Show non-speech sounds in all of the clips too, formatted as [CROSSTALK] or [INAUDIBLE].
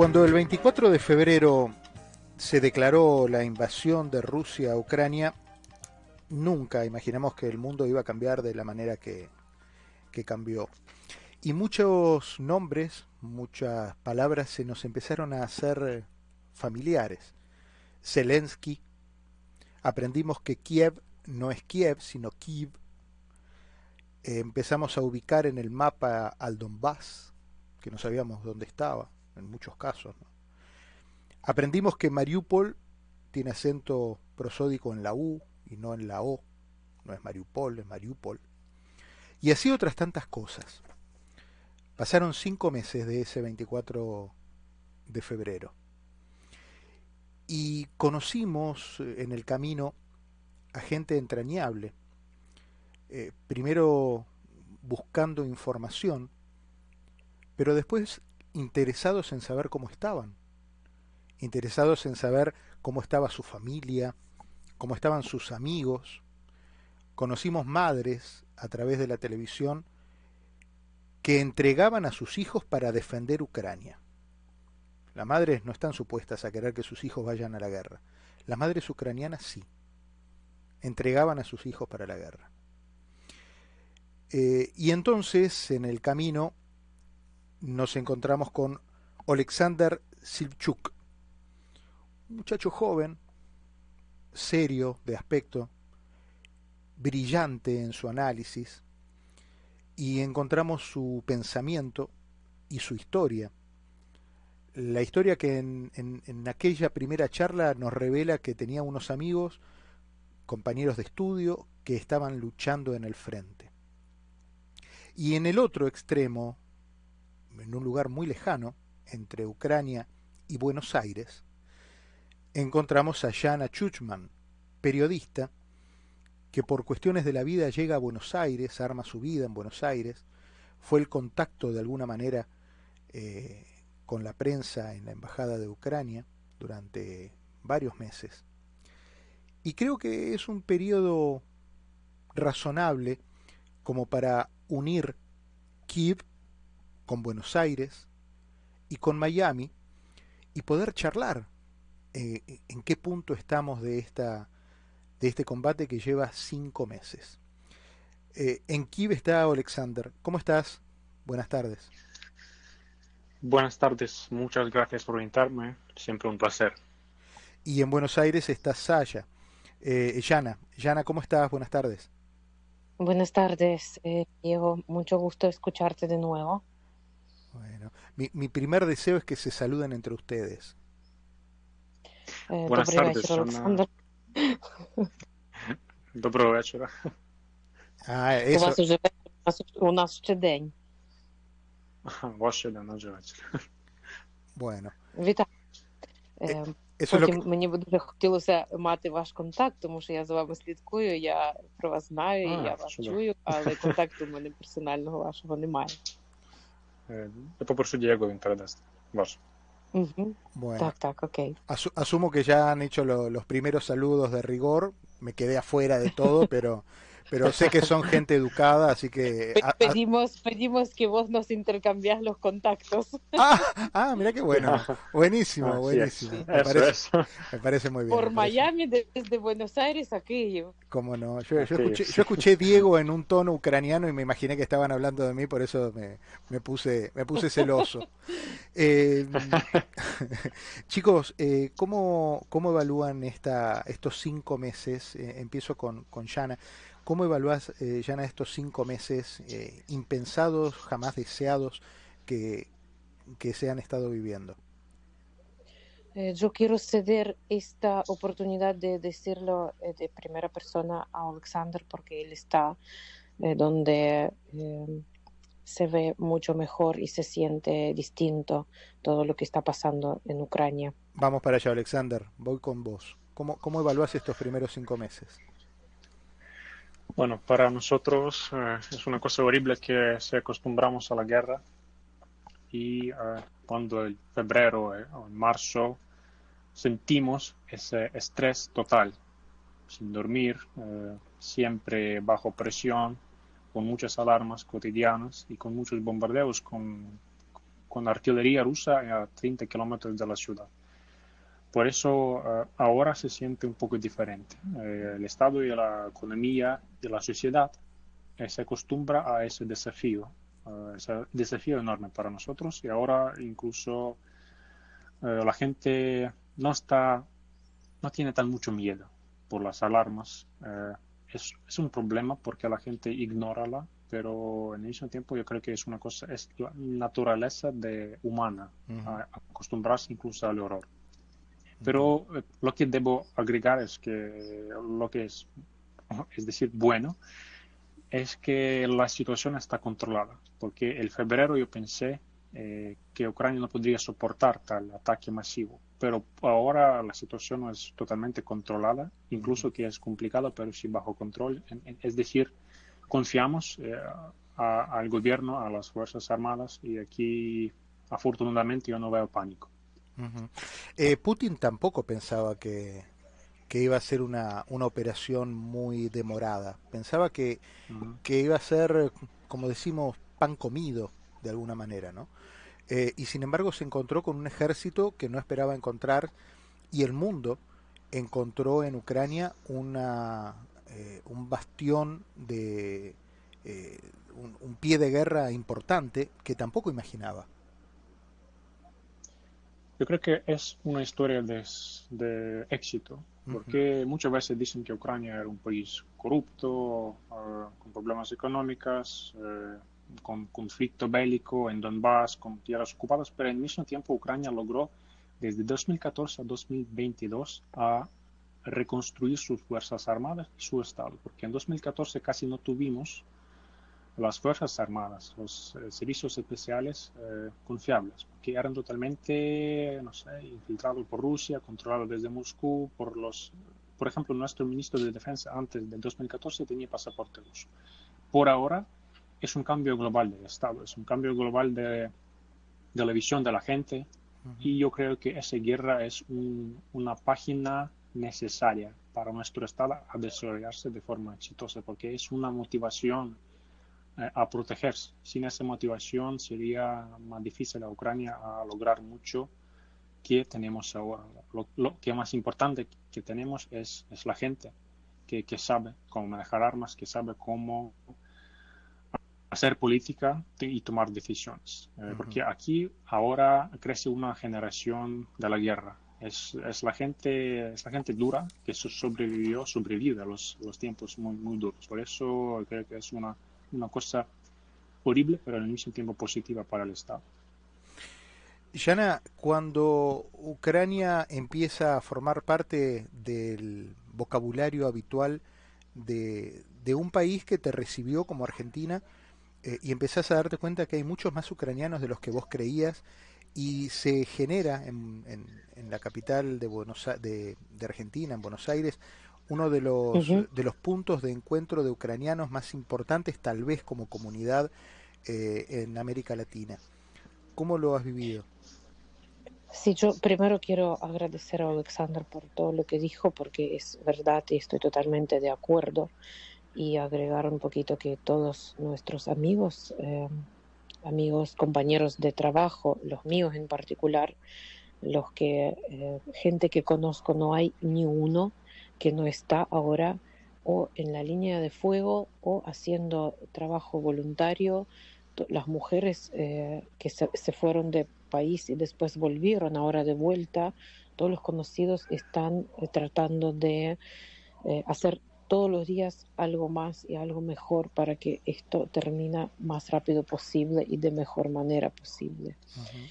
Cuando el 24 de febrero se declaró la invasión de Rusia a Ucrania, nunca imaginamos que el mundo iba a cambiar de la manera que, cambió. Y muchos nombres, muchas palabras se nos empezaron a hacer familiares. Zelensky, aprendimos que Kiev no es Kiev, sino Kiev. Empezamos a ubicar en el mapa al Donbass, que no sabíamos dónde estaba, en muchos casos. Aprendimos que Mariupol tiene acento prosódico en la U y no en la O. No es Mariupol, es Mariupol. Y así otras tantas cosas. Pasaron cinco meses de ese 24 de febrero. Y conocimos eh, en el camino a gente entrañable. Eh, primero buscando información, pero después interesados en saber cómo estaban, interesados en saber cómo estaba su familia, cómo estaban sus amigos. Conocimos madres a través de la televisión que entregaban a sus hijos para defender Ucrania. Las madres no están supuestas a querer que sus hijos vayan a la guerra. Las madres ucranianas sí. Entregaban a sus hijos para la guerra. Eh, y entonces, en el camino, nos encontramos con Alexander Silchuk, un muchacho joven, serio de aspecto, brillante en su análisis, y encontramos su pensamiento y su historia. La historia que en, en, aquella primera charla nos revela que tenía unos amigos, compañeros de estudio, que estaban luchando en el frente. Y en el otro extremo, en un lugar muy lejano, entre Ucrania y Buenos Aires, encontramos a Jana Chuchman, periodista, que por cuestiones de la vida llega a Buenos Aires, arma su vida en Buenos Aires, fue el contacto de alguna manera eh, con la prensa en la Embajada de Ucrania durante varios meses. Y creo que es un periodo razonable como para unir Kiev con Buenos Aires y con Miami y poder charlar eh, en qué punto estamos de esta de este combate que lleva cinco meses. Eh, en Kiev está Alexander. ¿Cómo estás? Buenas tardes. Buenas tardes, muchas gracias por invitarme, siempre un placer. Y en Buenos Aires está Saya. Eh, Yana, Yana, ¿cómo estás? Buenas tardes. Buenas tardes, eh, Diego, mucho gusto escucharte de nuevo. Bueno, mi, mi primer deseo es que se saluden entre ustedes. Eh, Buenas tardes, Alexander. Доброго вечора. А, У вас уже у нас ще день. Ваш ще день, вечір. Bueno. Вітаю. Е, Потім мені б дуже хотілося мати ваш контакт, тому що я за вами слідкую, я про вас знаю, а, я вас чудо. чую, але контакту в мене персонального вашого немає. Ja po prostu Diego Ventura Vos. Uh -huh. Bueno, tac, okay. Asumo que ya han hecho lo, los primeros saludos de rigor. Me quedé afuera de todo, [LAUGHS] pero pero sé que son gente educada, así que... [LAUGHS] pedimos, pedimos que vos nos intercambiás los contactos. Ah, ah mira qué bueno. [LAUGHS] Buenísimo, buenísimo. Me, parece, muy bien. Por Miami, desde Buenos Aires a Kiev. Cómo no. Yo, escuché, yo escuché Diego en un tono ucraniano y me imaginé que estaban hablando de mí, por eso me, me puse, me puse celoso. [LAUGHS] Eh, chicos, eh, ¿cómo, ¿cómo evalúan esta, estos cinco meses? Eh, empiezo con, con Yana. ¿Cómo evalúas, eh, Yana, estos cinco meses eh, impensados, jamás deseados que, que se han estado viviendo? Eh, yo quiero ceder esta oportunidad de decirlo eh, de primera persona a Alexander porque él está eh, donde se ve mucho mejor y se siente distinto todo lo que está pasando en Ucrania. Vamos para allá, Alexander. Voy con vos. ¿Cómo, cómo evalúas estos primeros cinco meses? Bueno, para nosotros eh, es una cosa horrible que se acostumbramos a la guerra y eh, cuando en febrero eh, o en marzo sentimos ese estrés total, sin dormir, siempre bajo presión, con muchas alarmas cotidianas y con muchos bombardeos con, con artillería rusa a 30 kilómetros de la ciudad. Por eso ahora se siente un poco diferente. el Estado y la economía y la sociedad se acostumbra a ese desafío, ese desafío enorme para nosotros y ahora incluso la gente no está, no tiene tan mucho miedo por las alarmas. Eh, es, es, un problema porque la gente ignora la, pero en el mismo tiempo yo creo que es una cosa, es la naturaleza de humana, acostumbrarse incluso al horror. Pero eh, lo que debo agregar es que lo que es, es decir, bueno, es que la situación está controlada, porque el febrero yo pensé eh, que Ucrania no podría soportar tal ataque masivo. Pero ahora la situación es totalmente controlada, incluso que es complicado, pero sí bajo control. Es decir, confiamos eh, al gobierno, a las Fuerzas Armadas y aquí afortunadamente yo no veo pánico. Eh, Putin tampoco pensaba que, que iba a ser una, una operación muy demorada. Pensaba que, que iba a ser, como decimos, pan comido de alguna manera, ¿no? Eh, y sin embargo se encontró con un ejército que no esperaba encontrar y el mundo encontró en Ucrania una, eh, un bastión de eh, un, pie de guerra importante que tampoco imaginaba. Yo creo que es una historia de, éxito, porque muchas veces dicen que Ucrania era un país corrupto, con problemas económicos, con conflicto bélico en Donbass, con tierras ocupadas, pero al mismo tiempo Ucrania logró desde 2014 a 2022 a reconstruir sus fuerzas armadas y su estado, porque en 2014 casi no tuvimos las fuerzas armadas, los eh, servicios especiales eh, confiables, que eran totalmente, no sé, infiltrados por Rusia, controlados desde Moscú, por los, por ejemplo, nuestro ministro de Defensa antes del 2014 tenía pasaporte ruso. Por ahora es un cambio global del Estado, es un cambio global de, de la visión de la gente y yo creo que esa guerra es una página necesaria para nuestro Estado a desarrollarse de forma exitosa porque es una motivación a protegerse. Sin esa motivación sería más difícil a Ucrania a lograr mucho que tenemos ahora. Lo, que más importante que tenemos es, es la gente que, que sabe cómo manejar armas, que sabe cómo hacer política y tomar decisiones. Eh, porque aquí ahora crece una generación de la guerra. Es, es, la gente es la gente dura que sobrevivió sobrevive a los, los tiempos muy, muy duros por eso creo que es una, una cosa horrible pero al mismo tiempo positiva para el Estado. Yana, cuando Ucrania empieza a formar parte del vocabulario habitual de, de un país que te recibió como Argentina, eh, y empezás a darte cuenta que hay muchos más ucranianos de los que vos creías y se genera en, en, la capital de, Buenos, de, de, Argentina, en Buenos Aires, uno de los, de los puntos de encuentro de ucranianos más importantes, tal vez como comunidad eh, en América Latina. ¿Cómo lo has vivido? Sí, yo primero quiero agradecer a Alexander por todo lo que dijo, porque es verdad y estoy totalmente de acuerdo y agregar un poquito que todos nuestros amigos, eh, amigos, compañeros de trabajo, los míos en particular, los que, eh, gente que conozco, no hay ni uno que no está ahora o en la línea de fuego o haciendo trabajo voluntario. Las mujeres eh, que se, fueron de país y después volvieron ahora de vuelta, todos los conocidos están tratando de hacer todos los días algo más y algo mejor para que esto termine más rápido posible y de mejor manera posible. Eh,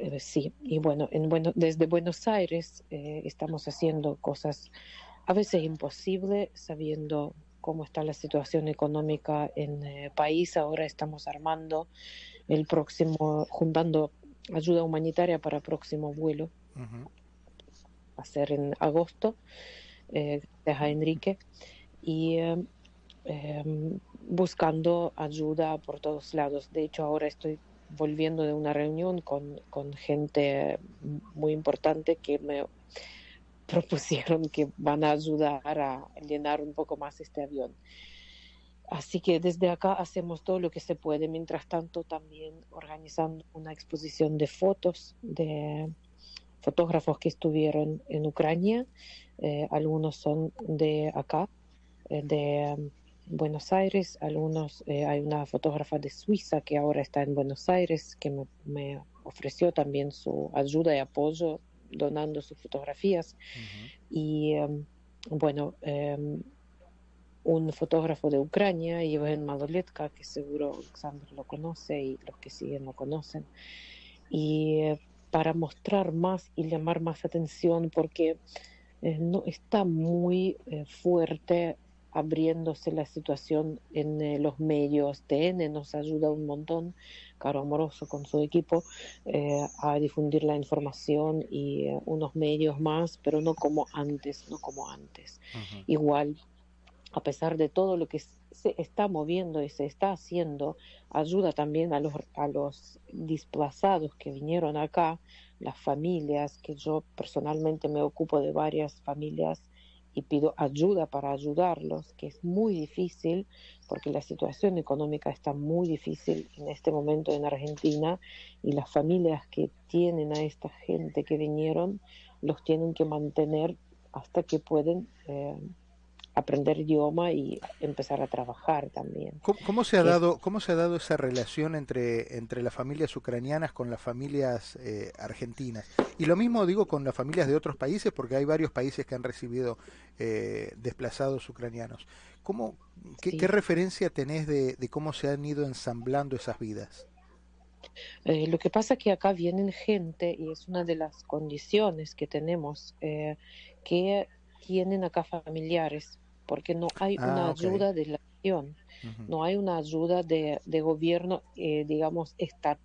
eh, sí, y bueno, en, bueno desde Buenos Aires eh, estamos haciendo cosas a veces imposibles, sabiendo cómo está la situación económica en el país. Ahora estamos armando el próximo, juntando ayuda humanitaria para el próximo vuelo, a ser en agosto eh, a Enrique, y em, em, buscando ayuda por todos lados. De hecho, ahora estoy volviendo de una reunión con, con gente muy importante que me [LAUGHS] propusieron que van a ayudar a llenar un poco más este avión. así que desde acá hacemos todo lo que se puede. Mientras tanto, también organizando una exposición de fotos de fotógrafos que estuvieron en Ucrania. Eh, algunos son de acá, eh, de Buenos Aires. Algunos, eh, hay una fotógrafa de Suiza que ahora está en Buenos Aires que me, me ofreció también su ayuda y apoyo donando sus fotografías. Y um, bueno, um, un fotógrafo de Ucrania, Iván Madoletka, que seguro Alexander lo conoce y los que siguen lo conocen. Y para mostrar más y llamar más atención porque eh, no está muy eh, fuerte abriéndose la situación en eh, los medios. TN nos ayuda un montón, Caro Amoroso con su equipo, a difundir la información y unos medios más, pero no como antes, no como antes. Igual, a pesar de todo lo que se está moviendo y se está haciendo, ayuda también a los, a los desplazados que vinieron acá, las familias, que yo personalmente me ocupo de varias familias y pido ayuda para ayudarlos, que es muy difícil porque la situación económica está muy difícil en este momento en Argentina y las familias que tienen a esta gente que vinieron los tienen que mantener hasta que pueden eh, aprender idioma y empezar a trabajar también. ¿Cómo, se ha dado cómo se ha dado esa relación entre entre las familias ucranianas con las familias eh, argentinas? Y lo mismo digo con las familias de otros países, porque hay varios países que han recibido eh, desplazados ucranianos. ¿Cómo, qué, referencia tenés de, cómo se han ido ensamblando esas vidas? Eh, lo que pasa es que acá vienen gente, y es una de las condiciones que tenemos, que tienen acá familiares porque no hay ah, una ayuda de la nación, no hay una ayuda de, de gobierno, eh, digamos,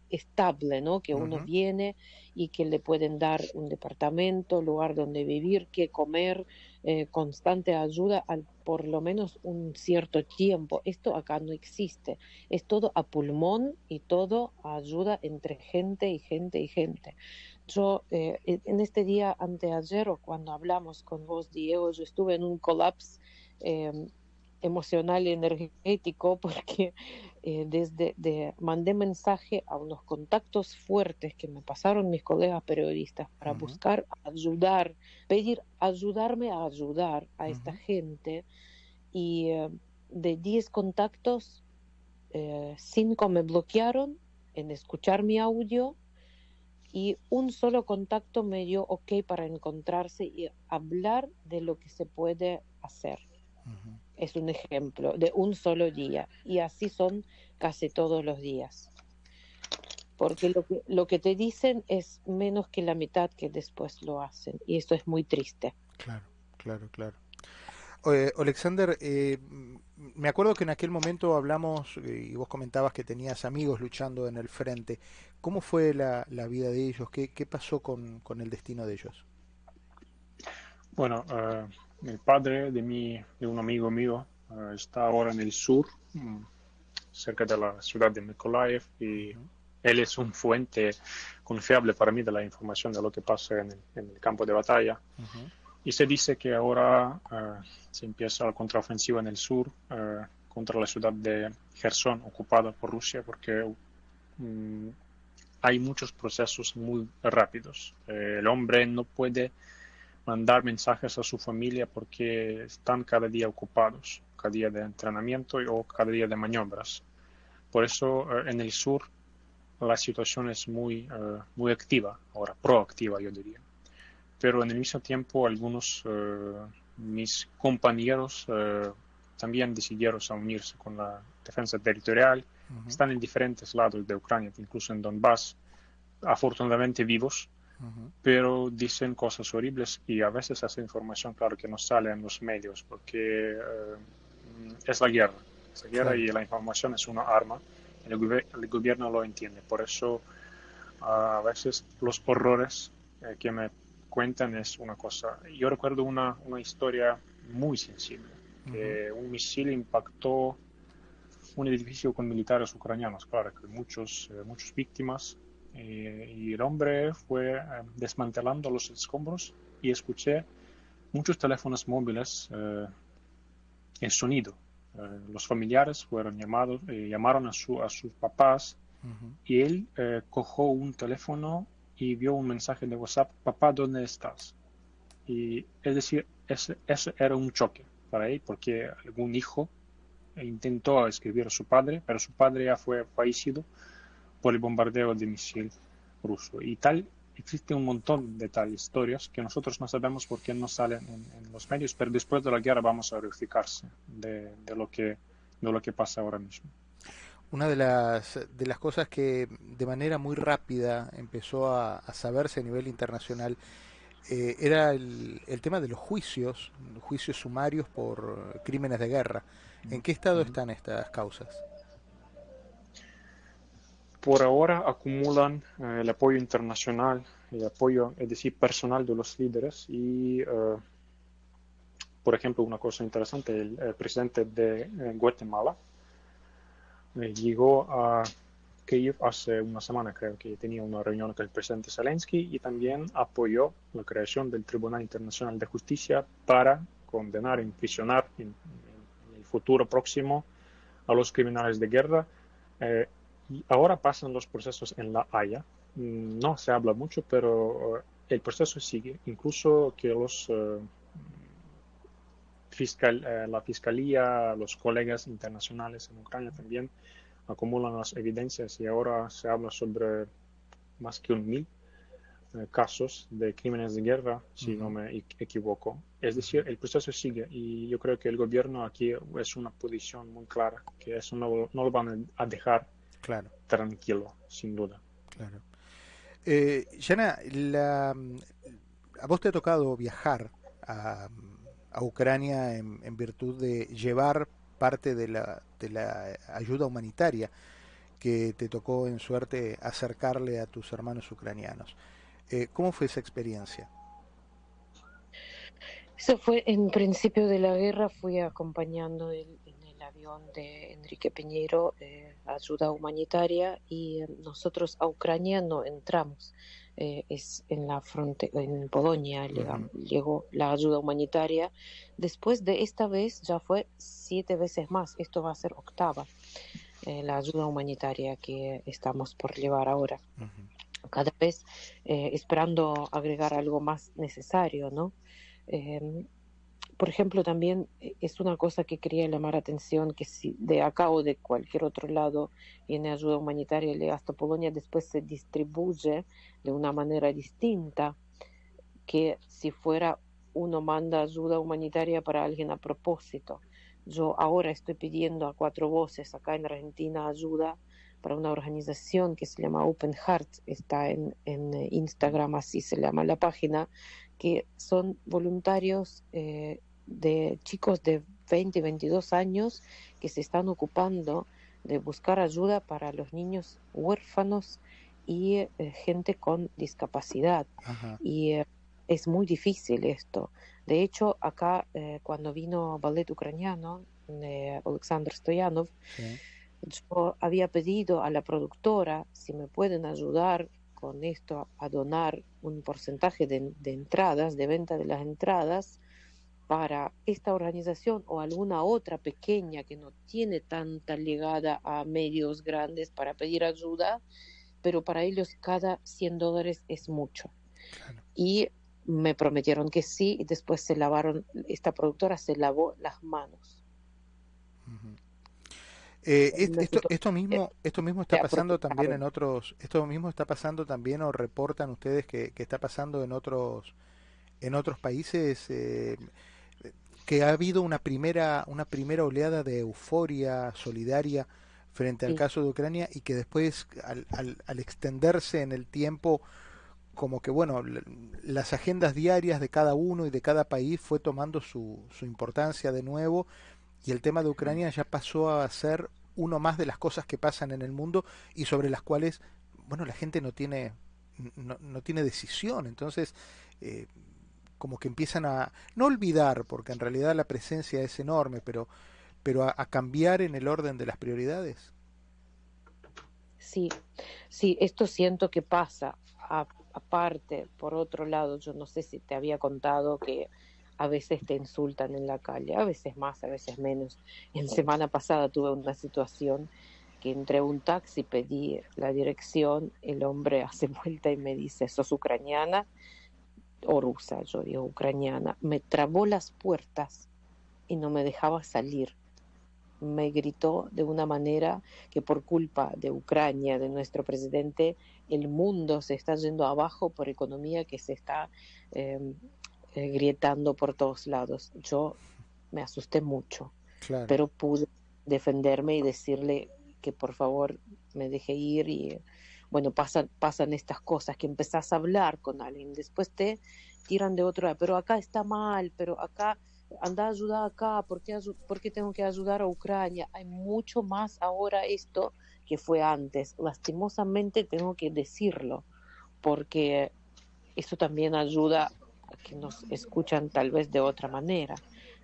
estable, ¿no? Que uno viene y que le pueden dar un departamento, lugar donde vivir, que comer, eh, constante ayuda al por lo menos un cierto tiempo. Esto acá no existe. Es todo a pulmón y todo ayuda entre gente y gente y gente. Yo eh, en este día anteayer o cuando hablamos con vos, Diego, yo estuve en un colapso Em, emocional y energético [LAUGHS] porque eh, desde de, mandé mensaje a unos contactos fuertes que me pasaron mis colegas periodistas para buscar ayudar, pedir ayudarme a ayudar a esta gente. Y eh, de 10 contactos, 5 eh, me bloquearon en escuchar mi audio y un solo contacto me dio ok para encontrarse y hablar de lo que se puede hacer. Es un ejemplo de un solo día y así son casi todos los días. Porque lo que, lo que te dicen es menos que la mitad que después lo hacen y eso es muy triste. Claro, claro, claro. Alexander, eh, me acuerdo que en aquel momento hablamos eh, y vos comentabas que tenías amigos luchando en el frente. ¿Cómo fue la, la vida de ellos? ¿Qué, qué pasó con, con, el destino de ellos? Bueno, uh, el padre de, mi, de un amigo mío uh, está ahora en el sur, mm, cerca de la ciudad de Mykolaiv, y él es un fuente confiable para mí de la información de lo que pasa en el, en el campo de batalla. Y se dice que ahora uh, se empieza la contraofensiva en el sur contra la ciudad de Gerson, ocupada por Rusia, porque um, hay muchos procesos muy rápidos. Eh, el hombre no puede mandar mensajes a su familia porque están cada día ocupados, cada día de entrenamiento o cada día de maniobras. Por eso eh, en el sur la situación es muy, eh, muy activa, ahora proactiva yo diría. Pero en el mismo tiempo algunos uh, mis compañeros también decidieron unirse con la defensa territorial, están en diferentes lados de Ucrania, incluso en Donbass, afortunadamente vivos, pero dicen cosas horribles y a veces esa información, claro, que no sale en los medios porque eh, es la guerra. Es la guerra y la información es una arma. El, el, gobierno lo entiende. Por eso a veces los horrores eh, que me cuentan es una cosa. Yo recuerdo una, una historia muy sensible, que un misil impactó un edificio con militares ucranianos, claro, que muchos, eh, muchas víctimas, eh, y el hombre fue eh, desmantelando los escombros y escuché muchos teléfonos móviles eh, en sonido. los familiares fueron llamados, llamaron a, su, a sus papás y él cogió un teléfono y vio un mensaje de WhatsApp, papá, ¿dónde estás? Y es decir, ese, ese era un choque para él porque algún hijo intentó escribir a su padre, pero su padre ya fue fallecido por el bombardeo de misil ruso. Y tal, existe un montón de tal historias que nosotros no sabemos por qué no salen en, los medios, pero después de la guerra vamos a verificarse de, de, lo, que, de lo que pasa ahora mismo. Una de las, de las cosas que de manera muy rápida empezó a, a saberse a nivel internacional eh, era el, el, tema de los juicios, juicios sumarios por crímenes de guerra. ¿En qué estado están estas causas? Por ahora acumulan eh, el apoyo internacional, el apoyo, es decir, personal de los líderes y, eh, por ejemplo, una cosa interesante, el, presidente de Guatemala llegó a Kiev hace una semana, creo que tenía una reunión con el presidente Zelensky y también apoyó la creación del Tribunal Internacional de Justicia para condenar imprisionar en, en el futuro próximo a los criminales de guerra. Eh, y ahora pasan los procesos en La Haya. Mm, no se habla mucho, pero uh, el proceso sigue. Incluso que los uh, fiscal, uh, la fiscalía, los colegas internacionales en Ucrania también acumulan las evidencias y ahora se habla sobre más que un mil eh, casos de crímenes de guerra, si uh -huh. no me equivoco. Es decir, el proceso sigue y yo creo que el gobierno aquí es una posición muy clara, que eso no, no lo van a dejar claro. tranquilo, sin duda. Claro. Eh, Yana, la, a vos te ha tocado viajar a, a Ucrania en, en virtud de llevar parte de la, de la ayuda humanitaria que te tocó en suerte acercarle a tus hermanos ucranianos. Eh, ¿Cómo fue esa experiencia? Eso fue en principio de la guerra, fui acompañando el avión de Enrique Peñero, eh, ayuda humanitaria, y nosotros a Ucrania no entramos. Eh, es en la frontera, en Polonia, uh -huh. llegó la ayuda humanitaria. Después de esta vez ya fue siete veces más, esto va a ser octava, eh, la ayuda humanitaria que estamos por llevar ahora. Uh -huh. Cada vez eh, esperando agregar algo más necesario, ¿no? Eh, por ejemplo, también es una cosa que quería llamar atención, que si de acá o de cualquier otro lado viene ayuda humanitaria hasta Polonia, después se distribuye de una manera distinta que si fuera uno manda ayuda humanitaria para alguien a propósito. Yo ahora estoy pidiendo a cuatro voces acá en Argentina ayuda para una organización que se llama Open Heart, está en, en Instagram, así se llama la página, que son voluntarios eh, de chicos de 20, 22 años que se están ocupando de buscar ayuda para los niños huérfanos y eh, gente con discapacidad. Ajá. Y eh, es muy difícil esto. De hecho, acá eh, cuando vino ballet ucraniano de Alexander Stoyanov, sí. yo había pedido a la productora si me pueden ayudar con esto a donar un porcentaje de, de entradas, de venta de las entradas, para esta organización o alguna otra pequeña que no tiene tanta llegada a medios grandes para pedir ayuda, pero para ellos cada 100 dólares es mucho. Claro. Y me prometieron que sí y después se lavaron, esta productora se lavó las manos. Uh -huh. Eh, esto, esto, mismo esto mismo está pasando también en otros esto mismo está pasando también o reportan ustedes que, que está pasando en otros en otros países eh, que ha habido una primera una primera oleada de euforia solidaria frente al sí. caso de Ucrania y que después al, al, al, extenderse en el tiempo como que bueno las agendas diarias de cada uno y de cada país fue tomando su, su importancia de nuevo y el tema de Ucrania ya pasó a ser uno más de las cosas que pasan en el mundo y sobre las cuales bueno la gente no tiene no, no tiene decisión. Entonces eh, como que empiezan a no olvidar porque en realidad la presencia es enorme pero pero a, a cambiar en el orden de las prioridades. Sí sí esto siento que pasa. Aparte por otro lado yo no sé si te había contado que a veces te insultan en la calle, a veces más, a veces menos. En semana pasada tuve una situación que entré a un taxi, pedí la dirección, el hombre [LAUGHS] hace vuelta y me dice, ¿sos ucraniana o rusa? Yo digo, ucraniana. Me trabó las puertas y no me dejaba salir. Me gritó de una manera que por culpa de Ucrania, de nuestro presidente, el mundo se está yendo abajo por economía que se está em, eh, grietando por todos lados. Yo me asusté mucho, pero pude defenderme y decirle que por favor me deje ir y bueno, pasan, pasan estas cosas, que empezás a hablar con alguien, después te tiran de otro lado, pero acá está mal, pero acá anda a ayudar acá, ¿por qué, ¿por qué tengo que ayudar a Ucrania? Hay mucho más ahora esto que fue antes. Lastimosamente tengo que decirlo, porque eso también ayuda que nos escuchan tal vez de otra manera.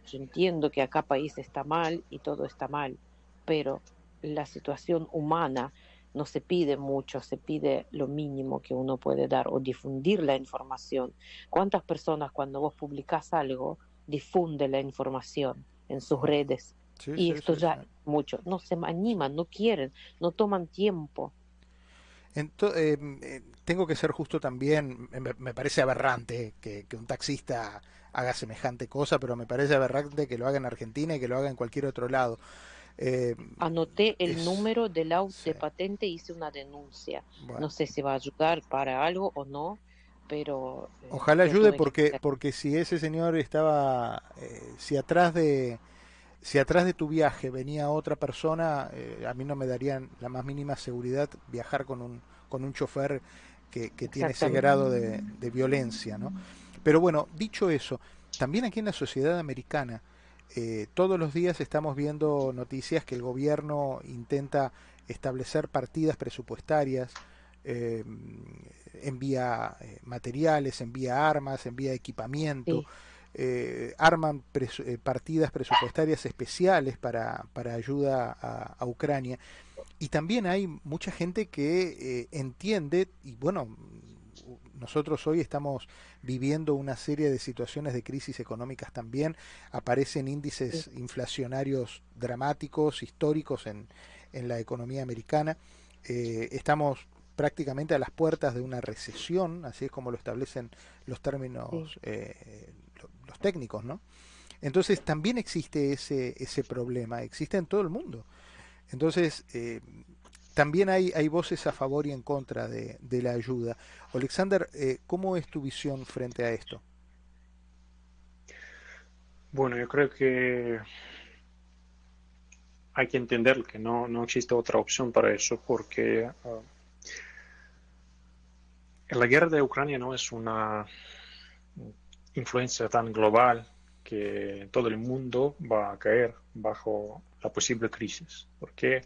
Yo entiendo que acá país está mal y todo está mal, pero la situación humana no se pide mucho, se pide lo mínimo que uno puede dar o difundir la información. ¿Cuántas personas cuando vos publicás algo difunde la información en sus redes? y esto ya mucho, no se animan, no quieren, no toman tiempo. Em, eh, tengo que ser justo también, me, parece aberrante que, un taxista haga semejante cosa, pero me parece aberrante que lo haga en Argentina y que lo haga en cualquier otro lado. Eh, Anoté el número del auto de patente y hice una denuncia. No sé si va a ayudar para algo o no, pero... Eh, Ojalá ayude porque, porque si ese señor estaba, si atrás de si atrás de tu viaje venía otra persona, eh, a mí no me darían la más mínima seguridad viajar con un, con un chofer que, tiene ese grado de, violencia. ¿no? Pero bueno, dicho eso, también aquí en la sociedad americana, eh, todos los días estamos viendo noticias que el gobierno intenta establecer partidas presupuestarias, eh, envía materiales, envía armas, envía equipamiento. Eh, arman eh, partidas presupuestarias especiales para, para ayuda a, Ucrania. Y también hay mucha gente que eh, entiende, y bueno, nosotros hoy estamos viviendo una serie de situaciones de crisis económicas también, aparecen índices inflacionarios dramáticos, históricos en, en la economía americana. estamos prácticamente a las puertas de una recesión, así es como lo establecen los términos técnicos, ¿no? Entonces también existe ese, ese problema, existe en todo el mundo. Entonces, eh, también hay, hay voces a favor y en contra de, la ayuda. Alexander, eh, ¿cómo es tu visión frente a esto? Bueno, yo creo que hay que entender que no, no existe otra opción para eso, porque uh, la guerra de Ucrania no es una influencia tan global que todo el mundo va a caer bajo la posible crisis, porque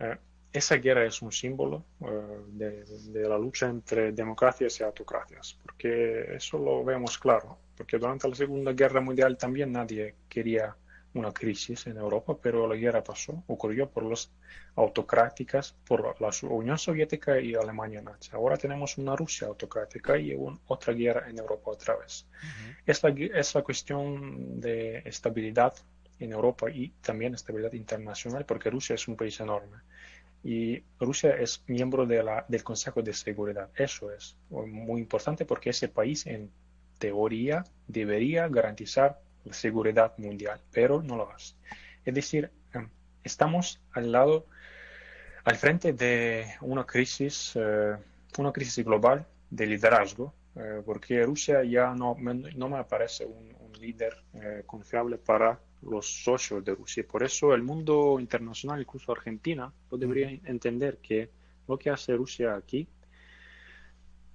eh, esa guerra es un símbolo eh, de, de, la lucha entre democracias y autocracias, porque eso lo vemos claro, porque durante la Segunda Guerra Mundial también nadie quería una crisis en Europa, pero la guerra pasó, ocurrió por las autocráticas, por la Unión Soviética y Alemania nazi. Ahora tenemos una Rusia autocrática y otra guerra en Europa otra vez. es, la, es la cuestión de estabilidad en Europa y también estabilidad internacional, porque Rusia es un país enorme. Y Rusia es miembro de la, del Consejo de Seguridad. Eso es muy importante porque ese país, en teoría, debería garantizar la seguridad mundial, pero no lo hace. Es decir, em, estamos al lado, al frente de una crisis, eh, una crisis global de liderazgo, eh, porque Rusia ya no, no me parece un, líder eh, confiable para los socios de Rusia. Por eso el mundo internacional, incluso Argentina, lo debería entender que lo que hace Rusia aquí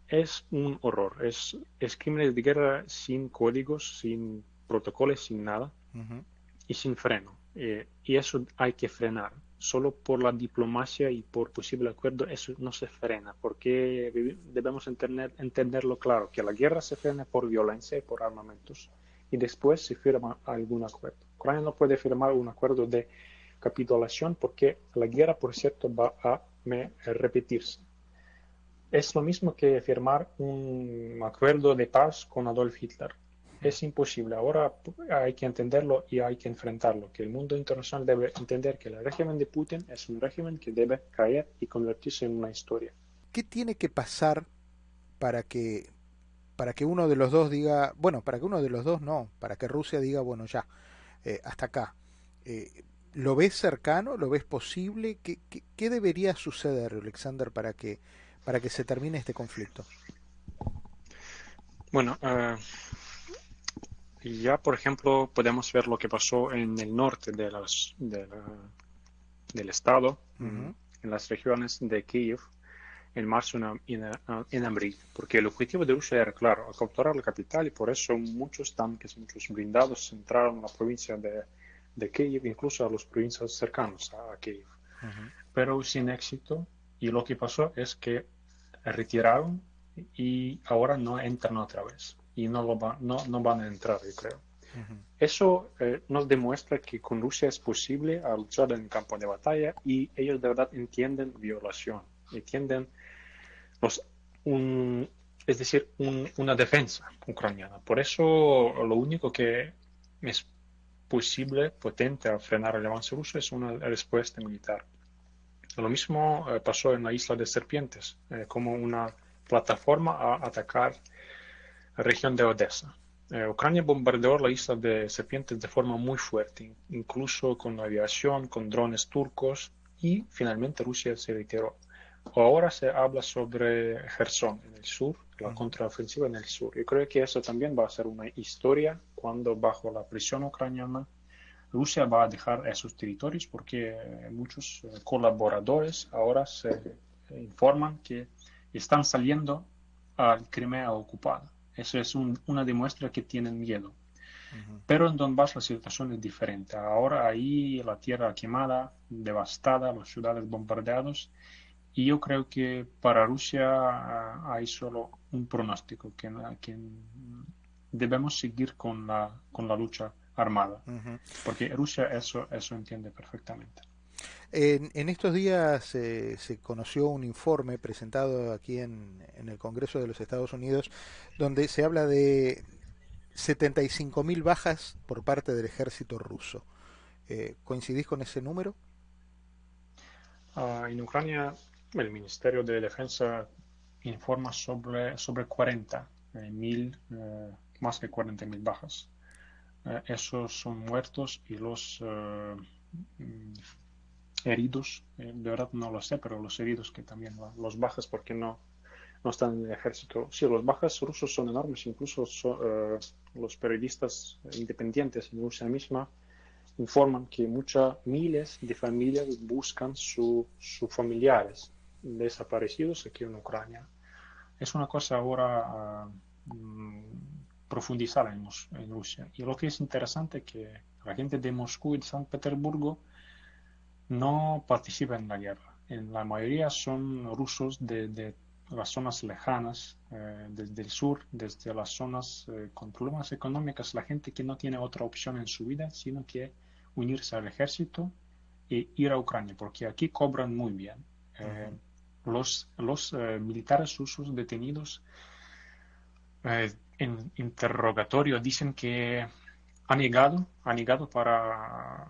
es un horror, es, es crímenes de guerra sin códigos, sin protocolos sin nada y sin freno. Eh, y eso hay que frenar. Solo por la diplomacia y por posible acuerdo eso no se frena, porque debemos entender, entenderlo claro, que la guerra se frena por violencia y por armamentos, y después se firma algún acuerdo. Ucrania no puede firmar un acuerdo de capitulación porque la guerra, por cierto, va a repetirse. Es lo mismo que firmar un acuerdo de paz con Adolf Hitler es imposible. Ahora hay que entenderlo y hay que enfrentarlo, que el mundo internacional debe entender que el régimen de Putin es un régimen que debe caer y convertirse en una historia. ¿Qué tiene que pasar para que para que uno de los dos diga, bueno, para que uno de los dos no, para que Rusia diga, bueno, ya, eh, hasta acá. Eh, ¿Lo ves cercano? ¿Lo ves posible? ¿Qué, qué, debería suceder, Alexander, para que, para que se termine este conflicto? Bueno, uh, ya por ejemplo podemos ver lo que pasó en el norte de las, de la, del estado, en las regiones de Kiev, en marzo y en, en, abril, porque el objetivo de Rusia era claro, capturar la capital y por eso muchos tanques, muchos blindados entraron a la provincia de, de Kiev, incluso a las provincias cercanas a Kiev, pero sin éxito. Y lo que pasó es que retiraron y ahora no entran otra vez y no, lo no, no van a entrar, yo creo. Eso eh, nos demuestra que con Rusia es posible luchar en el campo de batalla y ellos de verdad entienden violación, entienden los, un, es decir, una defensa ucraniana. Por eso lo único que es posible, potente a frenar el avance ruso es una respuesta militar. Lo mismo eh, pasó en la isla de Serpientes, eh, como una plataforma a atacar región de Odessa. Eh, Ucrania bombardeó la isla de Serpientes de forma muy fuerte, incluso con aviación, con drones turcos, y finalmente Rusia se retiró. Ahora se habla sobre Gerson en el sur, la contraofensiva en el sur. Yo creo que eso también va a ser una historia cuando bajo la presión ucraniana Rusia va a dejar esos territorios porque muchos eh, colaboradores ahora se informan que están saliendo al Crimea ocupada. Eso es una demuestra que tienen miedo. Pero en Donbass la situación es diferente. Ahora ahí la tierra quemada, devastada, las ciudades bombardeadas. Y yo creo que para Rusia ah, hay solo un pronóstico, que, que debemos seguir con la, con la lucha armada. Porque Rusia eso, eso entiende perfectamente. En, estos días eh, se conoció un informe presentado aquí en, el Congreso de los Estados Unidos donde se habla de 75.000 bajas por parte del ejército ruso. Eh, ¿Coincidís con ese número? Ah, en Ucrania el Ministerio de Defensa informa sobre, sobre 40 eh, mil, más de 40.000 bajas. esos son muertos y los heridos, eh, de verdad no lo sé, pero los heridos que también los bajas porque no, no están en el ejército. Sí, los bajas rusos son enormes, incluso eh, los periodistas independientes en Rusia misma informan que muchas miles de familias buscan sus su familiares desaparecidos aquí en Ucrania. Es una cosa ahora uh, profundizada en, en, Rusia. Y lo que es interesante es que la gente de Moscú y de San Petersburgo no participan en la guerra. En la mayoría son rusos de, las zonas lejanas, eh, desde el sur, desde las zonas eh, con problemas económicos, la gente que no tiene otra opción en su vida, sino que unirse al ejército e ir a Ucrania, porque aquí cobran muy bien. Eh, los los militares rusos detenidos en interrogatorio dicen que han llegado, han llegado para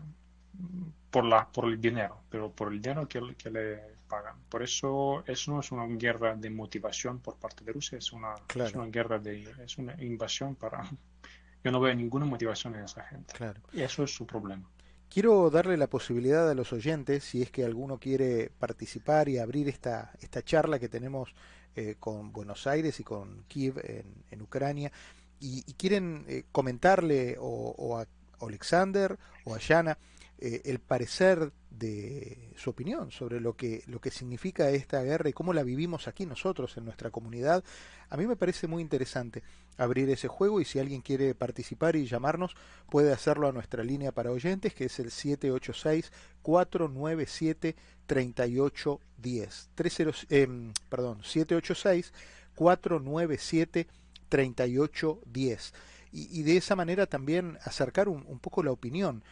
por, la, por el dinero, pero por el dinero que, que le pagan. Por eso eso no es una guerra de motivación por parte de Rusia, es una, es una guerra de es una invasión para... [LAUGHS] Yo no veo ninguna motivación en esa gente. Claro. Y eso es su problema. Quiero darle la posibilidad a los oyentes, si es que alguno quiere participar y abrir esta, esta charla que tenemos eh, con Buenos Aires y con Kiev en, en Ucrania, y, quieren eh, comentarle o, o, a Alexander o a Yana eh, el parecer de su opinión sobre lo que, lo que significa esta guerra y cómo la vivimos aquí nosotros en nuestra comunidad. A mí me parece muy interesante abrir ese juego y si alguien quiere participar y llamarnos puede hacerlo a nuestra línea para oyentes que es el 786-497-3810. 30, eh, perdón, 786-497-3810. Y, y de esa manera también acercar un, un poco la opinión.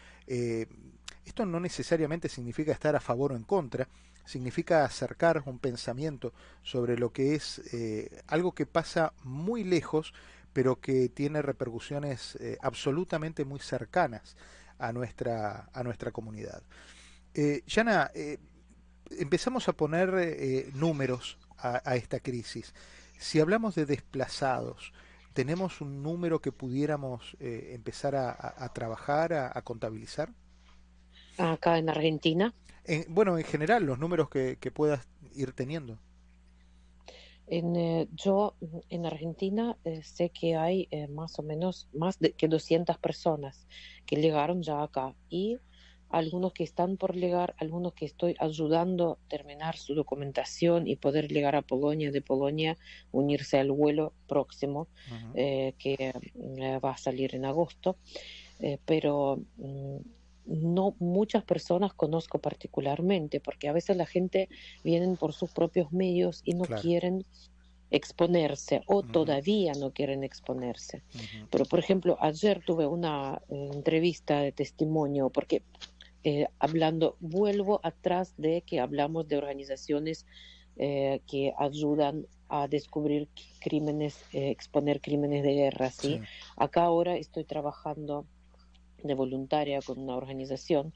Esto no necesariamente significa estar a favor o en contra, significa acercar un pensamiento sobre lo que es eh, algo que pasa muy lejos, pero que tiene repercusiones eh, absolutamente muy cercanas a nuestra, a nuestra comunidad. Eh, Yana, empezamos a poner números a, esta crisis. Si hablamos de desplazados, ¿tenemos un número que pudiéramos empezar a, trabajar, a, contabilizar? Acá en Argentina. bueno, en general, los números que, que puedas ir teniendo. En, eh, yo en Argentina eh, sé que hay eh, más o menos más de que 200 personas que llegaron ya acá y algunos que están por llegar, algunos que estoy ayudando a terminar su documentación y poder llegar a Polonia, de Polonia unirse al vuelo próximo que va a salir en agosto. pero mm, no muchas personas conozco particularmente, porque a veces la gente viene por sus propios medios y no quieren exponerse o todavía no quieren exponerse. Pero, por ejemplo, ayer tuve una eh, entrevista de testimonio, porque eh, hablando, vuelvo atrás de que hablamos de organizaciones eh, que ayudan a descubrir crímenes, exponer crímenes de guerra. ¿sí? Acá ahora estoy trabajando de voluntaria con una organización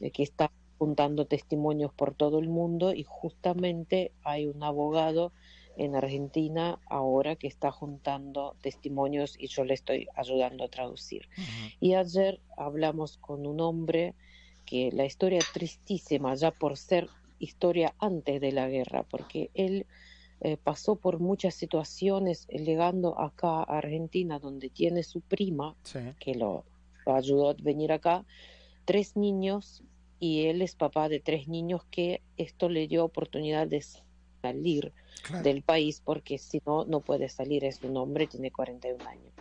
eh, que está juntando testimonios por todo el mundo y justamente hay un abogado en Argentina ahora que está juntando testimonios y yo le estoy ayudando a traducir. Y ayer hablamos con un hombre que la historia tristísima ya por ser historia antes de la guerra, porque él eh, pasó por muchas situaciones llegando acá a Argentina donde tiene su prima que lo ayudó a venir acá, tres niños y él es papá de tres niños que esto le dio oportunidad de salir del país porque si no, no puede salir, es un hombre, tiene 41 años.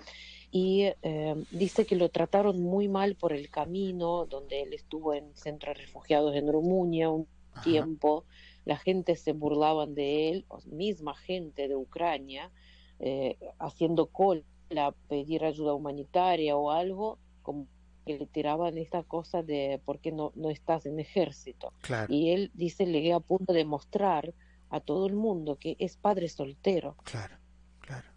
Y eh, dice que lo trataron muy mal por el camino, donde él estuvo en centros refugiados en Rumunia un tiempo, la gente se burlaban de él, misma gente de Ucrania, eh, haciendo cola, pedir ayuda humanitaria o algo, como que le tiraban esta cosa de por qué no, no estás en ejército. Y él dice, le a punto de mostrar a todo el mundo que es padre soltero. Claro, claro.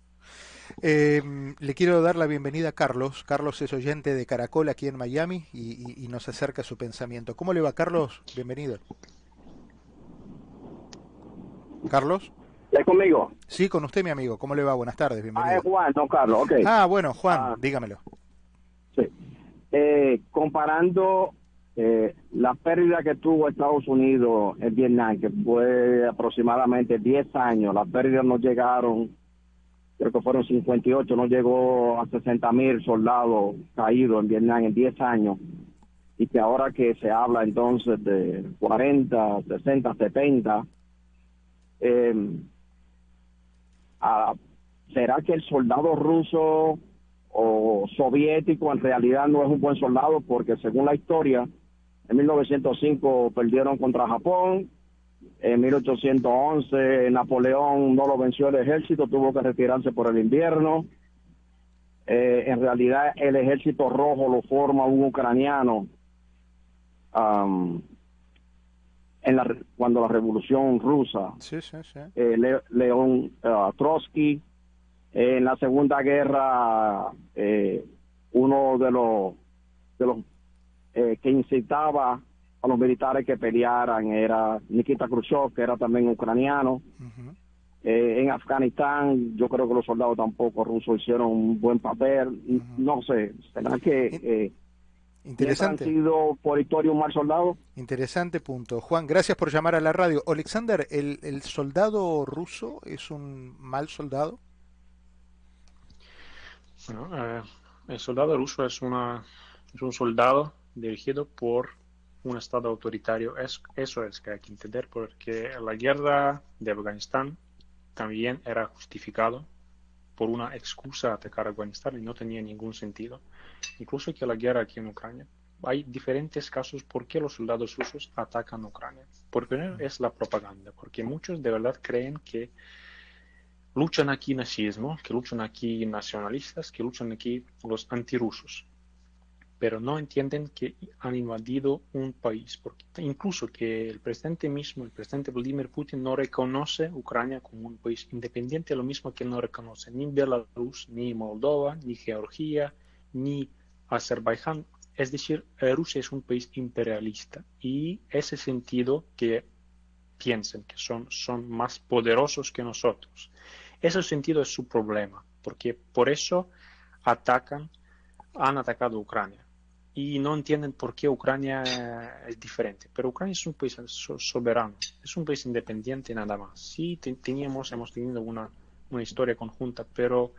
Em, le quiero dar la bienvenida a Carlos. Carlos es oyente de Caracol aquí en Miami y, nos acerca su pensamiento. ¿Cómo le va, Carlos? Bienvenido. Carlos. ¿Es conmigo? Sí, con usted, mi amigo. ¿Cómo le va? Buenas tardes, bienvenido. Ah, es Juan, no Carlos, ok. Ah, bueno, Juan, ah. dígamelo. Eh, comparando eh, la pérdida que tuvo Estados Unidos en Vietnam, que fue aproximadamente 10 años, las pérdidas no llegaron, creo que fueron 58, no llegó a 60 mil soldados caídos en Vietnam en 10 años, y que ahora que se habla entonces de 40, 60, 70, ¿será que el soldado ruso o soviético en realidad no es un buen soldado porque según la historia, en 1905 perdieron contra Japón, en 1811 Napoleón no lo venció el ejército, tuvo que retirarse por el invierno. Eh, en realidad el ejército rojo lo forma un ucraniano en la, cuando la revolución rusa. Eh, León uh, Trotsky en la Segunda Guerra, eh, uno de los, de los eh, que incitaba a los militares que pelearan era Nikita Khrushchev, que era también ucraniano. Eh, en Afganistán, yo creo que los soldados tampoco rusos hicieron un buen papel. No sé, ¿será que Interesante. ¿Han sido por historia un mal soldado? Interesante punto. Juan, gracias por llamar a la radio. Alexander, ¿el, el soldado ruso es un mal soldado? Eh, el soldado ruso es, una, un soldado dirigido por un Estado autoritario. Es, eso es que hay que entender, porque la guerra de Afganistán también era justificado por una excusa atacar a Afganistán y no tenía ningún sentido. Incluso que la guerra aquí en Ucrania. Hay diferentes casos por qué los soldados rusos atacan a Ucrania. Por primero es la propaganda, porque muchos de verdad creen que luchan aquí nazismo, que luchan aquí nacionalistas, que luchan aquí los antirrusos. pero no entienden que han invadido un país, incluso que el presidente mismo, el presidente Vladimir Putin, no reconoce Ucrania como un país independiente, lo mismo que no reconoce ni Belarus, ni Moldova, ni Georgia, ni Azerbaiyán. Es decir, Rusia es un país imperialista y ese sentido que piensen que son, son más poderosos que nosotros. Ese sentido es su problema, porque por eso atacan, han atacado a Ucrania y no entienden por qué Ucrania es diferente. Pero Ucrania es un país soberano, es un país independiente nada más. Sí, teníamos, hemos tenido una, una historia conjunta, pero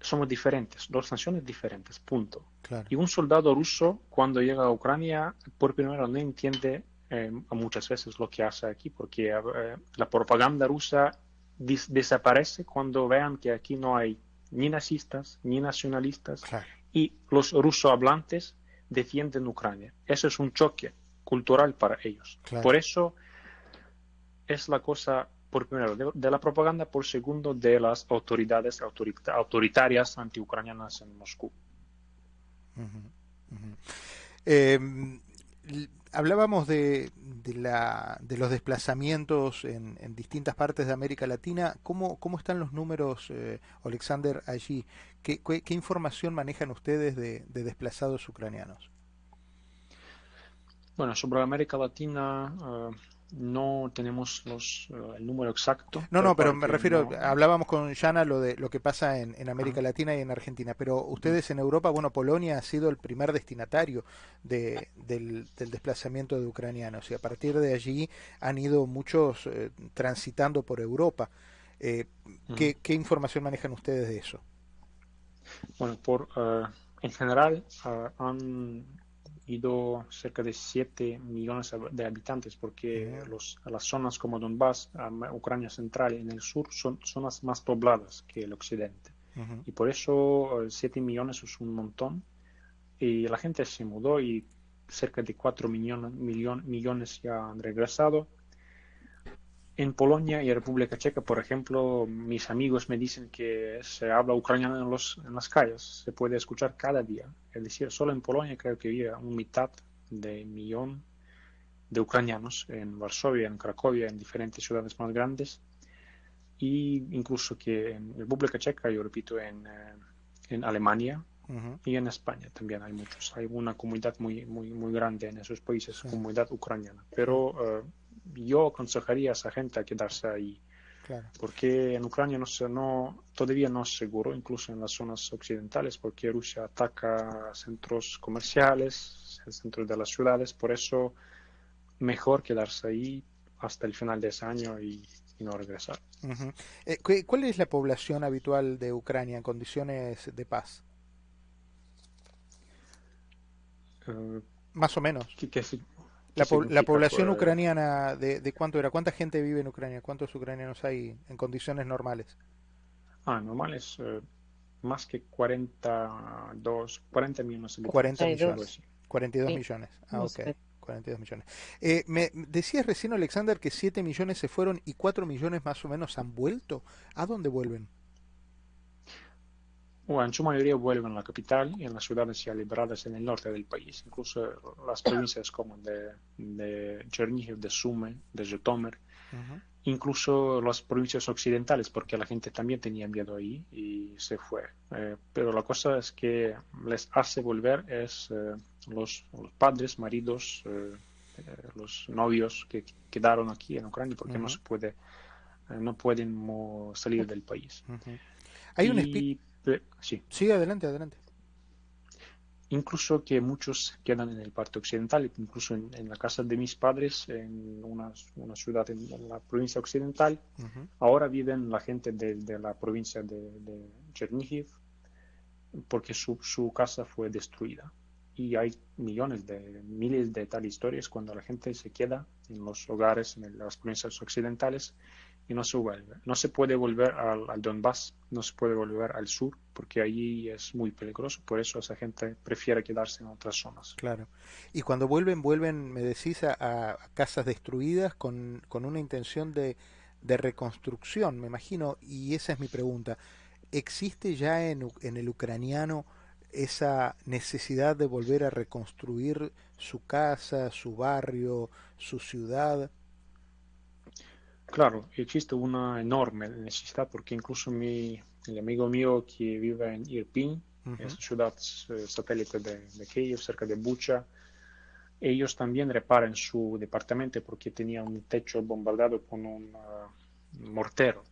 somos diferentes, dos naciones diferentes, punto. Y un soldado ruso cuando llega a Ucrania, por primera no entiende eh, muchas veces lo que hace aquí, porque eh, la propaganda rusa desaparece cuando vean que aquí no hay ni nazistas, ni nacionalistas, y los rusohablantes defienden Ucrania. Eso es un choque cultural para ellos. Por eso es la cosa, por primero, de, la propaganda, por segundo, de las autoridades autoritarias antiucranianas en Moscú. Em, hablábamos de, la, de, los desplazamientos en, distintas partes de América Latina. ¿Cómo, están los números, eh, Alexander, allí? ¿Qué, información manejan ustedes de, desplazados ucranianos? Bueno, sobre América Latina, eh, no tenemos los, eh, el número exacto. No, no, pero me refiero, hablábamos con Yana lo de lo que pasa en, América Latina y en Argentina, pero ustedes en Europa, bueno, Polonia ha sido el primer destinatario de, del, desplazamiento de ucranianos y a partir de allí han ido muchos eh, transitando por Europa. Eh, ¿qué, información manejan ustedes de eso? Bueno, por en general han ido cerca de 7 millones de habitantes, porque los, las zonas como Donbass, Ucrania central y en el sur son zonas más pobladas que el occidente. Y por eso 7 eh, millones es un montón. Y la gente se mudó y cerca de 4 millones, millones ya han regresado. En Polonia y República Checa, por ejemplo, mis amigos me dicen que se habla ucraniano en, los, en las calles, se puede escuchar cada día. Es decir, solo en Polonia creo que había un mitad de millón de ucranianos en Varsovia, en Cracovia, en diferentes ciudades más grandes. Y incluso que en República Checa, yo repito, en, eh, en Alemania y en España también hay muchos. Hay una comunidad muy, muy, muy grande en esos países, comunidad ucraniana. Pero. Eh, yo aconsejaría a esa gente a quedarse ahí. Porque en Ucrania no, no, todavía no es seguro, incluso en las zonas occidentales, porque Rusia ataca centros comerciales, centros de las ciudades, por eso mejor quedarse ahí hasta el final de ese año y, no regresar. Eh, ¿Cuál es la población habitual de Ucrania en condiciones de paz? Eh, Más o menos. ¿Qué, la, población ucraniana, de, cuánto era? ¿Cuánta gente vive en Ucrania? ¿Cuántos ucranianos hay en condiciones normales? Ah, normales, eh, más que 42, 40 millones. 40 millones. 42 millones. Ah, ok. 42 millones. Eh, me decías recién, Alexander, que 7 millones se fueron y 4 millones más o menos han vuelto. ¿A dónde vuelven? En su mayoría vuelven a la capital y en las ciudades ya liberadas en el norte del país, incluso las provincias como de, de Chernihiv, de Sumy, de Zhytomyr, incluso las provincias occidentales, porque la gente también tenía miedo ahí y se fue. Eh, pero la cosa es que les hace volver es eh, los, los, padres, maridos, eh, los novios que quedaron aquí en Ucrania porque no se puede, no pueden salir del país. Hay un espíritu sí. Sí, adelante, adelante. Incluso que muchos quedan en el parte occidental, incluso en, la casa de mis padres, en una, una ciudad en, la provincia occidental. Ahora viven la gente de, la provincia de, de Chernihiv, porque su, su, casa fue destruida. Y hay millones de, miles de tal historias cuando la gente se queda en los hogares, en las provincias occidentales, y no se vuelve. No se puede volver al, Donbass, no se puede volver al sur, porque allí es muy peligroso. Por eso esa gente prefiere quedarse en otras zonas. Claro. Y cuando vuelven, vuelven, me decís, a, casas destruidas con, con una intención de, de, reconstrucción, me imagino. Y esa es mi pregunta. ¿Existe ya en, en el ucraniano esa necesidad de volver a reconstruir su casa, su barrio, su ciudad. Claro, existe una enorme necesidad porque incluso mi, el amigo mío que vive en Irpin, es ciudad eh, satélite de, de, Kiev, cerca de Bucha, ellos también reparan su departamento porque tenía un techo bombardeado con un ah, mortero.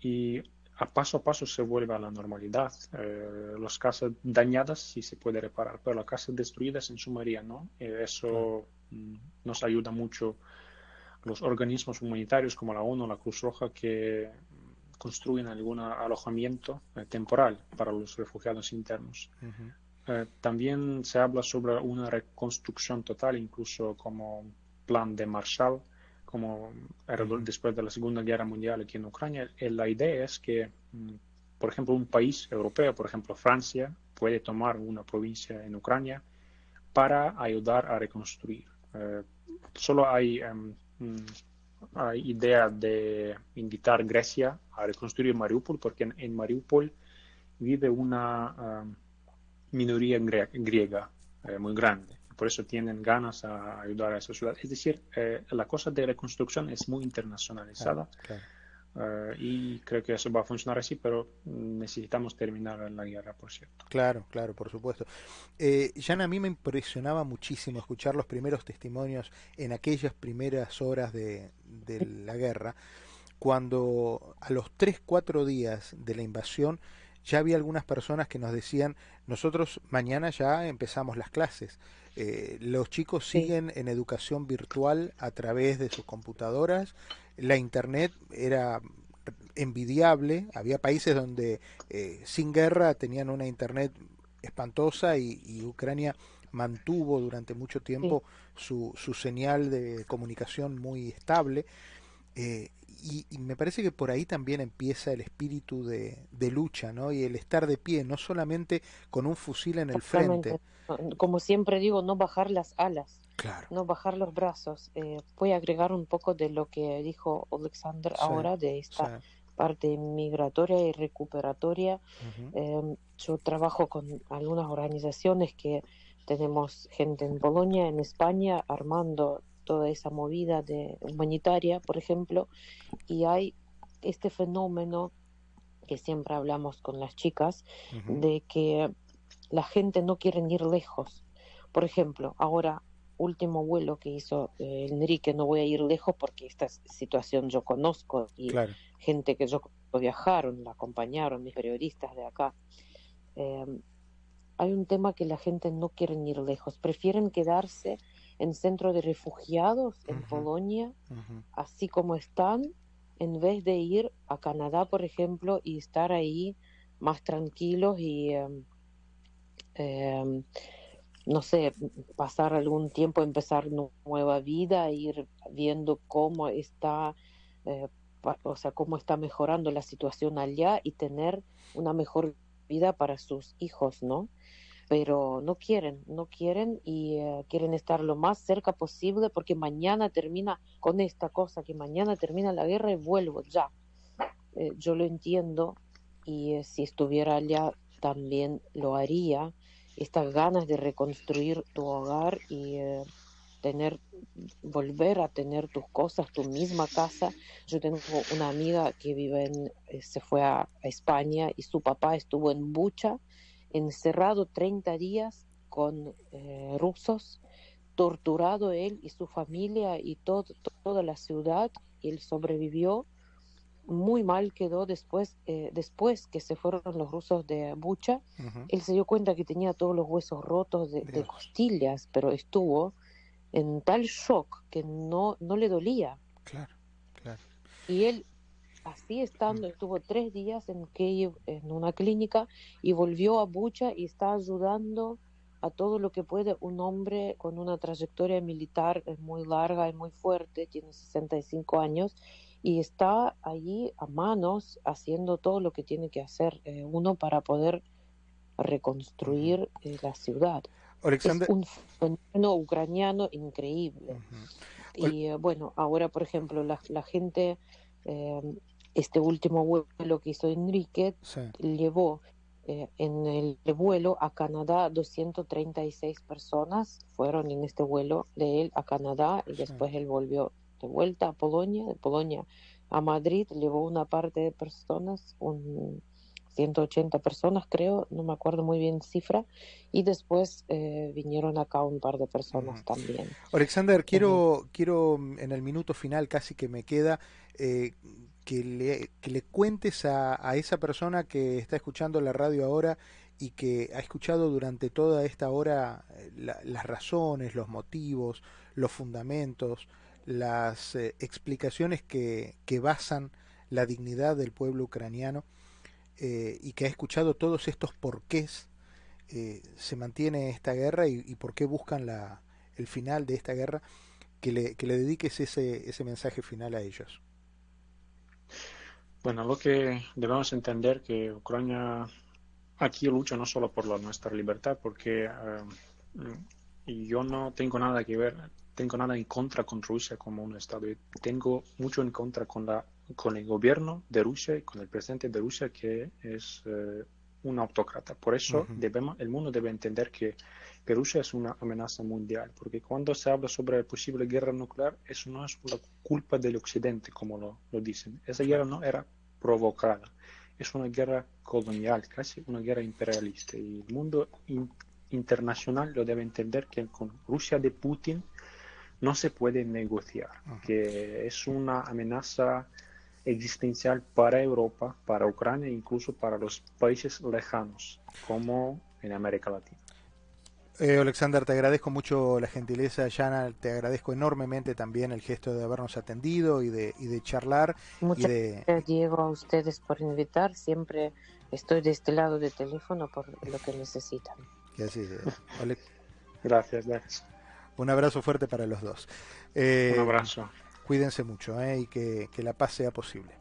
Y a paso a paso se vuelve a la normalidad. Eh, las casas dañadas sí se puede reparar, pero las casas destruidas en su mayoría no. eso mm, nos ayuda mucho los organismos humanitarios como la ONU, la Cruz Roja, que construyen algún alojamiento eh, temporal para los refugiados internos. Eh, también se habla sobre una reconstrucción total, incluso como plan de Marshall, como después de la Segunda Guerra Mundial aquí en Ucrania. Eh, la idea es que, mm, por ejemplo, un país europeo, por ejemplo Francia, puede tomar una provincia en Ucrania para ayudar a reconstruir. solo hay em, idea de invitar Grecia a reconstruir Mariupol, porque en, Mariupol vive una um, minoría griega eh, muy grande. Por eso tienen ganas a ayudar a esa ciudad. Es decir, eh, la cosa de reconstrucción es muy internacionalizada. Eh, y creo que eso va a funcionar así, pero necesitamos terminar la guerra, por cierto. Claro, claro, por supuesto. Eh, Jan, a mí me impresionaba muchísimo escuchar los primeros testimonios en aquellas primeras horas de, de la guerra, cuando a los 3, 4 días de la invasión ya había algunas personas que nos decían, nosotros mañana ya empezamos las clases. Eh, los chicos siguen en educación virtual a través de sus computadoras la Internet era envidiable, había países donde eh, sin guerra tenían una Internet espantosa y, Ucrania mantuvo durante mucho tiempo su, su, señal de comunicación muy estable. Eh, y, me parece que por ahí también empieza el espíritu de, de, lucha, ¿no? Y el estar de pie, no solamente con un fusil en el frente. Como siempre digo, no bajar las alas. No bajar los brazos. Eh, voy a agregar un poco de lo que dijo Alexander ahora, de esta parte migratoria y recuperatoria. Em, yo trabajo con algunas organizaciones que tenemos gente en Polonia, en España, armando toda esa movida de humanitaria, por ejemplo, y hay este fenómeno que siempre hablamos con las chicas, de que la gente no quiere ir lejos. Por ejemplo, ahora último vuelo que hizo eh, Enrique, no voy a ir lejos porque esta situación yo conozco y gente que yo viajaron, la acompañaron, mis periodistas de acá. Em, hay un tema que la gente no quiere ir lejos, prefieren quedarse en centro de refugiados en Polonia, así como están, en vez de ir a Canadá, por ejemplo, y estar ahí más tranquilos y em, em, no sé, pasar algún tiempo, empezar nueva vida, ir viendo cómo está, eh, o sea, cómo está mejorando la situación allá y tener una mejor vida para sus hijos, ¿no? Pero no quieren, no quieren y eh, quieren estar lo más cerca posible porque mañana termina con esta cosa, que mañana termina la guerra y vuelvo ya. Eh, yo lo entiendo y si estuviera allá también lo haría estas ganas de reconstruir tu hogar y eh, tener volver a tener tus cosas, tu misma casa. Yo tengo una amiga que vive en, eh, se fue a, España y su papá estuvo en Bucha, encerrado 30 días con eh, rusos, torturado él y su familia y todo, toda la ciudad. Él sobrevivió muy mal quedó después, eh, después que se fueron los rusos de Bucha. Él se dio cuenta que tenía todos los huesos rotos de, costillas, pero estuvo en tal shock que no, no le dolía. Claro, claro. Y él, así estando, estuvo tres días en Kiev, en una clínica, y volvió a Bucha y está ayudando a todo lo que puede un hombre con una trayectoria militar muy larga y muy fuerte, tiene 65 años, y está allí a manos haciendo todo lo que tiene que hacer eh, uno para poder reconstruir eh, la ciudad. Es un fenómeno ucraniano increíble. Y eh, bueno, ahora, por ejemplo, la, la gente, este último vuelo que hizo Enrique, llevó en el vuelo a Canadá, 236 personas fueron en este vuelo de él a Canadá y después él volvió de vuelta a Polonia, de Polonia a Madrid, llevó una parte de personas, un 180 personas creo, no me acuerdo muy bien cifra, y después eh, vinieron acá un par de personas también. Alexander, quiero, quiero mm, en el minuto final casi que me queda eh, que, le, que le cuentes a, a esa persona que está escuchando la radio ahora y que ha escuchado durante toda esta hora eh, las razones, los motivos, los fundamentos, las explicaciones que, que basan la dignidad del pueblo ucraniano eh, y que ha escuchado todos estos porqués eh, se mantiene esta guerra y, por qué buscan la, el final de esta guerra, que le, que le dediques ese, ese mensaje final a ellos. Bueno, lo que debemos entender que Ucrania aquí lucha no solo por la, nuestra libertad, porque eh, yo no tengo nada que ver, tengo nada en contra con Rusia como un Estado, tengo mucho en contra con la con el gobierno de Rusia y con el presidente de Rusia que es eh, un autócrata. Por eso debemos, el mundo debe entender que, Rusia es una amenaza mundial, porque cuando se habla sobre la posible guerra nuclear, eso no es la culpa del Occidente, como lo, lo dicen. Esa guerra no era provocada, es una guerra colonial, casi una guerra imperialista. Y el mundo internacional lo debe entender que con Rusia de Putin no se puede negociar, que es una amenaza existencial para Europa, para Ucrania e incluso para los países lejanos, como en América Latina. Eh, Alexander, te agradezco mucho la gentileza, Yana, te agradezco enormemente también el gesto de habernos atendido y de, y de charlar. Muchas gracias, Diego, a ustedes por invitar. Siempre estoy de este lado del teléfono por lo que necesitan. [LAUGHS] gracias, gracias. Un abrazo fuerte para los dos. Un abrazo. Cuídense mucho ¿eh? y que, que la paz sea posible.